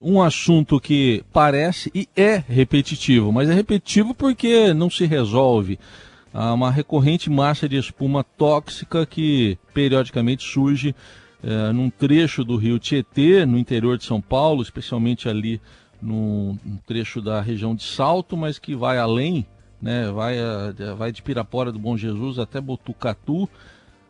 um assunto que parece e é repetitivo, mas é repetitivo porque não se resolve. Há uma recorrente massa de espuma tóxica que periodicamente surge é, num trecho do rio Tietê, no interior de São Paulo, especialmente ali no, no trecho da região de Salto, mas que vai além, né, vai, vai de Pirapora do Bom Jesus até Botucatu.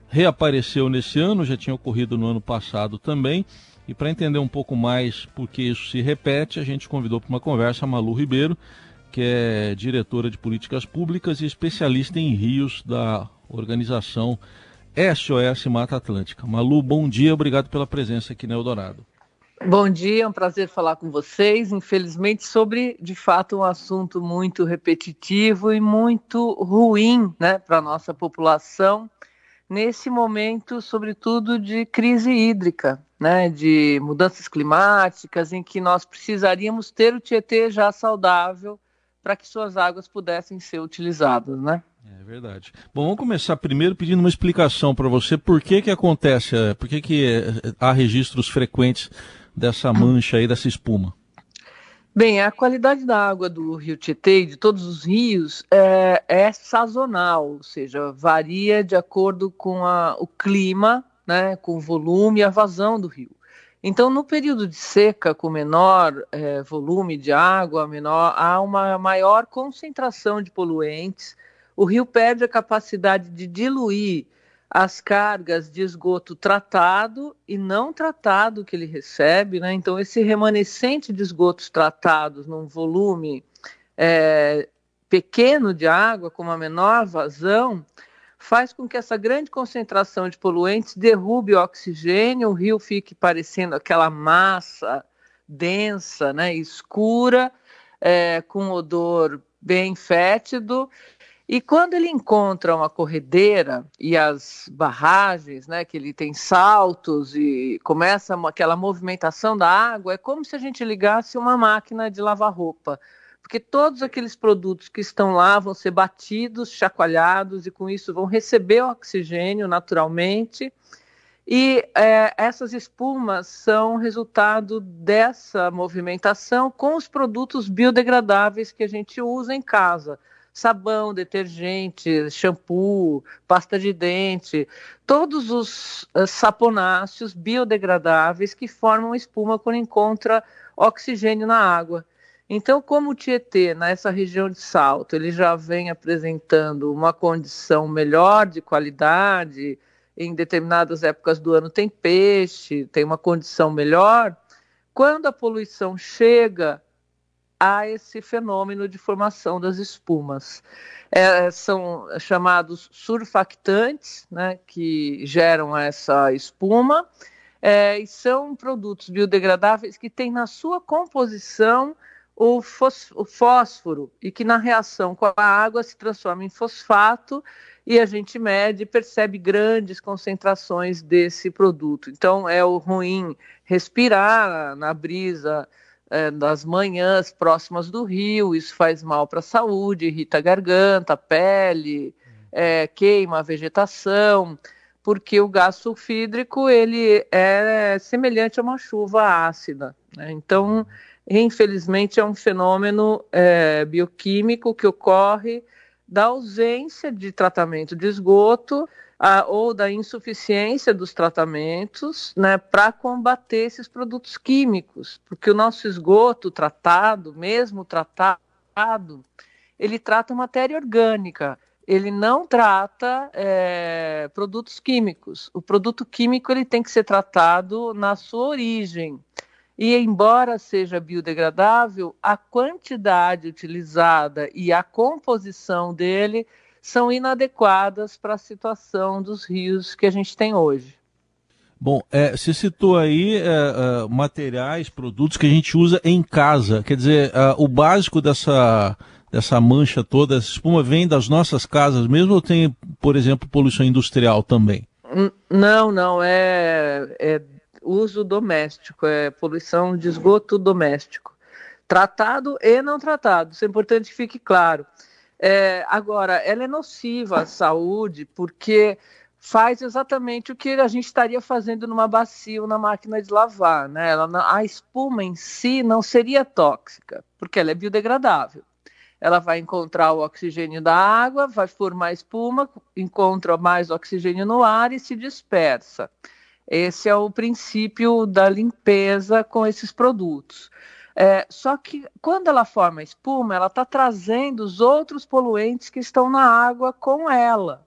Reapareceu nesse ano, já tinha ocorrido no ano passado também e para entender um pouco mais por que isso se repete, a gente convidou para uma conversa a Malu Ribeiro, que é diretora de políticas públicas e especialista em rios da organização SOS Mata Atlântica. Malu, bom dia, obrigado pela presença aqui no Eldorado. Bom dia, é um prazer falar com vocês. Infelizmente, sobre de fato um assunto muito repetitivo e muito ruim né, para a nossa população, nesse momento, sobretudo, de crise hídrica né, de mudanças climáticas, em que nós precisaríamos ter o Tietê já saudável para que suas águas pudessem ser utilizadas, né? É verdade. Bom, vamos começar primeiro pedindo uma explicação para você por que que acontece, eh, por que que eh, há registros frequentes dessa mancha aí, dessa espuma. Bem, a qualidade da água do rio Tietê e de todos os rios é, é sazonal, ou seja, varia de acordo com a, o clima né, com o volume e a vazão do rio. Então, no período de seca, com menor é, volume de água, menor, há uma maior concentração de poluentes. O rio perde a capacidade de diluir as cargas de esgoto tratado e não tratado que ele recebe. Né? Então, esse remanescente de esgotos tratados num volume é, pequeno de água, com uma menor vazão, faz com que essa grande concentração de poluentes derrube o oxigênio, o rio fique parecendo aquela massa densa, né, escura, é, com odor bem fétido. E quando ele encontra uma corredeira e as barragens, né, que ele tem saltos e começa aquela movimentação da água, é como se a gente ligasse uma máquina de lavar roupa porque todos aqueles produtos que estão lá vão ser batidos, chacoalhados e com isso vão receber oxigênio naturalmente. E é, essas espumas são resultado dessa movimentação com os produtos biodegradáveis que a gente usa em casa. Sabão, detergente, shampoo, pasta de dente, todos os uh, saponáceos biodegradáveis que formam espuma quando encontra oxigênio na água. Então, como o Tietê, nessa região de Salto, ele já vem apresentando uma condição melhor de qualidade, em determinadas épocas do ano tem peixe, tem uma condição melhor, quando a poluição chega a esse fenômeno de formação das espumas. É, são chamados surfactantes, né, que geram essa espuma, é, e são produtos biodegradáveis que têm na sua composição o, o fósforo e que na reação com a água se transforma em fosfato e a gente mede e percebe grandes concentrações desse produto. Então é o ruim respirar na brisa é, das manhãs próximas do rio, isso faz mal para a saúde, irrita a garganta, a pele, é, queima a vegetação, porque o gás sulfídrico ele é semelhante a uma chuva ácida. Né? Então infelizmente, é um fenômeno é, bioquímico que ocorre da ausência de tratamento de esgoto a, ou da insuficiência dos tratamentos né, para combater esses produtos químicos, porque o nosso esgoto tratado, mesmo tratado, ele trata matéria orgânica, ele não trata é, produtos químicos. O produto químico ele tem que ser tratado na sua origem. E, embora seja biodegradável, a quantidade utilizada e a composição dele são inadequadas para a situação dos rios que a gente tem hoje. Bom, é, você citou aí é, é, materiais, produtos que a gente usa em casa. Quer dizer, é, o básico dessa, dessa mancha toda, essa espuma, vem das nossas casas mesmo ou tem, por exemplo, poluição industrial também? Não, não, é, é uso doméstico, é poluição de esgoto doméstico. Tratado e não tratado, isso é importante que fique claro. É, agora, ela é nociva à saúde porque faz exatamente o que a gente estaria fazendo numa bacia ou na máquina de lavar. Né? Ela, a espuma em si não seria tóxica, porque ela é biodegradável. Ela vai encontrar o oxigênio da água, vai formar espuma, encontra mais oxigênio no ar e se dispersa. Esse é o princípio da limpeza com esses produtos. É, só que quando ela forma espuma, ela está trazendo os outros poluentes que estão na água com ela.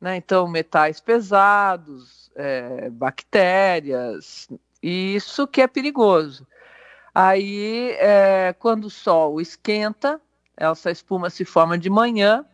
Né? Então, metais pesados, é, bactérias, isso que é perigoso. Aí, é, quando o sol esquenta, essa espuma se forma de manhã,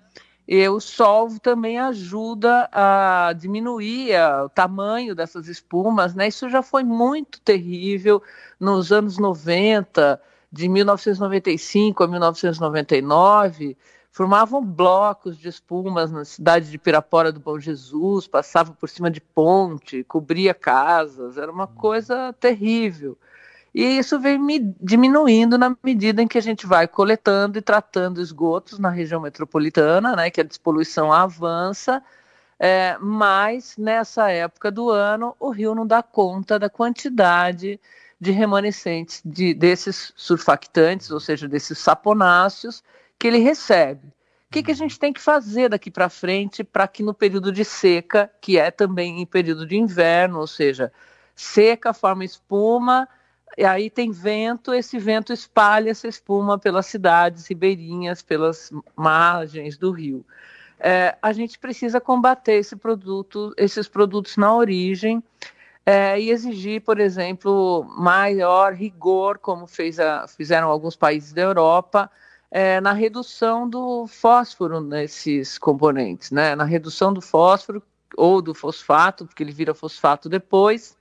e o sol também ajuda a diminuir a, o tamanho dessas espumas, né? Isso já foi muito terrível nos anos 90, de 1995 a 1999 formavam blocos de espumas na cidade de Pirapora do Bom Jesus, passavam por cima de ponte, cobria casas, era uma coisa terrível. E isso vem diminuindo na medida em que a gente vai coletando e tratando esgotos na região metropolitana, né, que a despoluição avança, é, mas nessa época do ano o rio não dá conta da quantidade de remanescentes de, desses surfactantes, ou seja, desses saponáceos, que ele recebe. O que, que a gente tem que fazer daqui para frente para que no período de seca, que é também em período de inverno, ou seja, seca forma espuma, e aí tem vento, esse vento espalha essa espuma pelas cidades ribeirinhas, pelas margens do rio. É, a gente precisa combater esse produto, esses produtos na origem é, e exigir, por exemplo, maior rigor, como a, fizeram alguns países da Europa, é, na redução do fósforo nesses componentes, né? na redução do fósforo ou do fosfato, porque ele vira fosfato depois.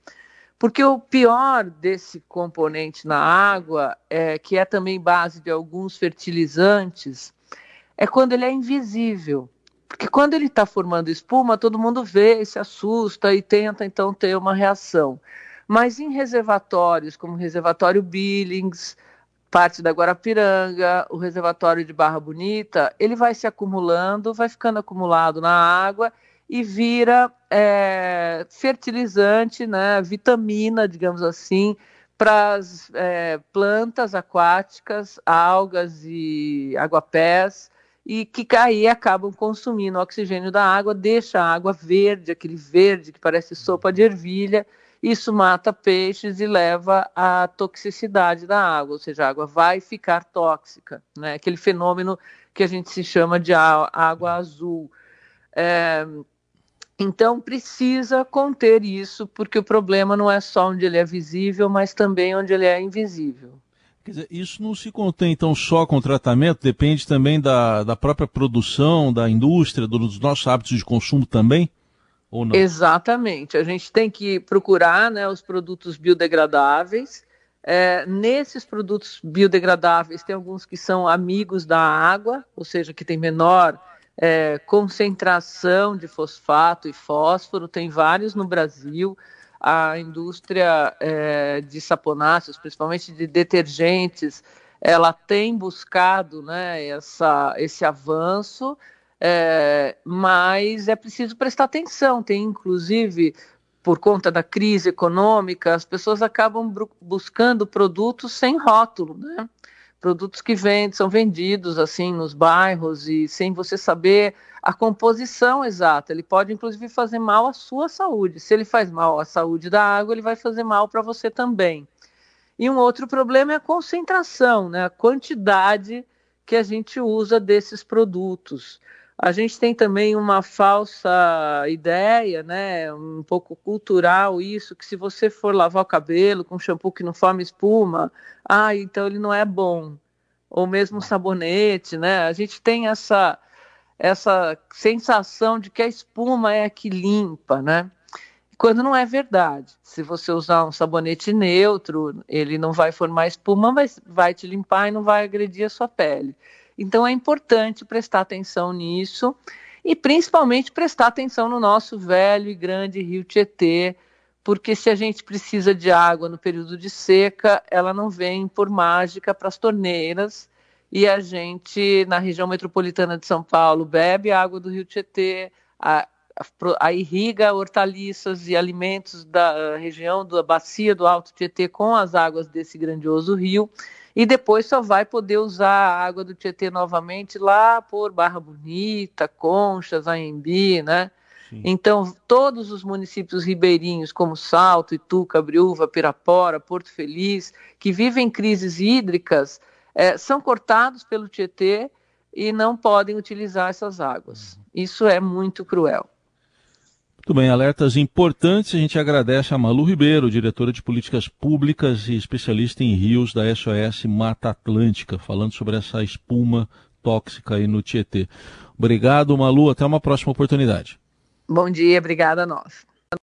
Porque o pior desse componente na água, é, que é também base de alguns fertilizantes, é quando ele é invisível. Porque quando ele está formando espuma, todo mundo vê, se assusta e tenta então ter uma reação. Mas em reservatórios, como o reservatório Billings, parte da Guarapiranga, o reservatório de Barra Bonita, ele vai se acumulando, vai ficando acumulado na água e vira é, fertilizante, né, vitamina, digamos assim, para as é, plantas aquáticas, algas e aguapés, e que aí acabam consumindo o oxigênio da água, deixa a água verde, aquele verde que parece sopa de ervilha, isso mata peixes e leva à toxicidade da água, ou seja, a água vai ficar tóxica, né? aquele fenômeno que a gente se chama de água azul. É, então, precisa conter isso, porque o problema não é só onde ele é visível, mas também onde ele é invisível. Quer dizer, isso não se contém então só com o tratamento, depende também da, da própria produção, da indústria, dos nossos hábitos de consumo também? ou não? Exatamente. A gente tem que procurar né, os produtos biodegradáveis. É, nesses produtos biodegradáveis, tem alguns que são amigos da água, ou seja, que tem menor é, concentração de fosfato e fósforo, tem vários no Brasil. A indústria é, de saponáceos, principalmente de detergentes, ela tem buscado né, essa, esse avanço é, mas é preciso prestar atenção. Tem, inclusive, por conta da crise econômica, as pessoas acabam buscando produtos sem rótulo, né? Produtos que vendem, são vendidos assim nos bairros e sem você saber a composição exata. Ele pode, inclusive, fazer mal à sua saúde. Se ele faz mal à saúde da água, ele vai fazer mal para você também. E um outro problema é a concentração, né? a quantidade que a gente usa desses produtos. A gente tem também uma falsa ideia, né, um pouco cultural isso, que se você for lavar o cabelo com shampoo que não forma espuma, ah, então ele não é bom. Ou mesmo sabonete, né? A gente tem essa essa sensação de que a espuma é a que limpa, né? Quando não é verdade. Se você usar um sabonete neutro, ele não vai formar espuma, mas vai te limpar e não vai agredir a sua pele. Então é importante prestar atenção nisso e principalmente prestar atenção no nosso velho e grande rio Tietê, porque se a gente precisa de água no período de seca, ela não vem por mágica para as torneiras. E a gente, na região metropolitana de São Paulo, bebe água do rio Tietê, a, a irriga hortaliças e alimentos da região da bacia do Alto Tietê com as águas desse grandioso rio e depois só vai poder usar a água do Tietê novamente lá por Barra Bonita, Conchas, Aembi, né? Sim. Então, todos os municípios ribeirinhos, como Salto, Itu, Cabriúva, Pirapora, Porto Feliz, que vivem crises hídricas, é, são cortados pelo Tietê e não podem utilizar essas águas. Uhum. Isso é muito cruel. Muito bem, alertas importantes. A gente agradece a Malu Ribeiro, diretora de políticas públicas e especialista em rios da SOS Mata Atlântica, falando sobre essa espuma tóxica aí no Tietê. Obrigado, Malu. Até uma próxima oportunidade. Bom dia, obrigada a nós.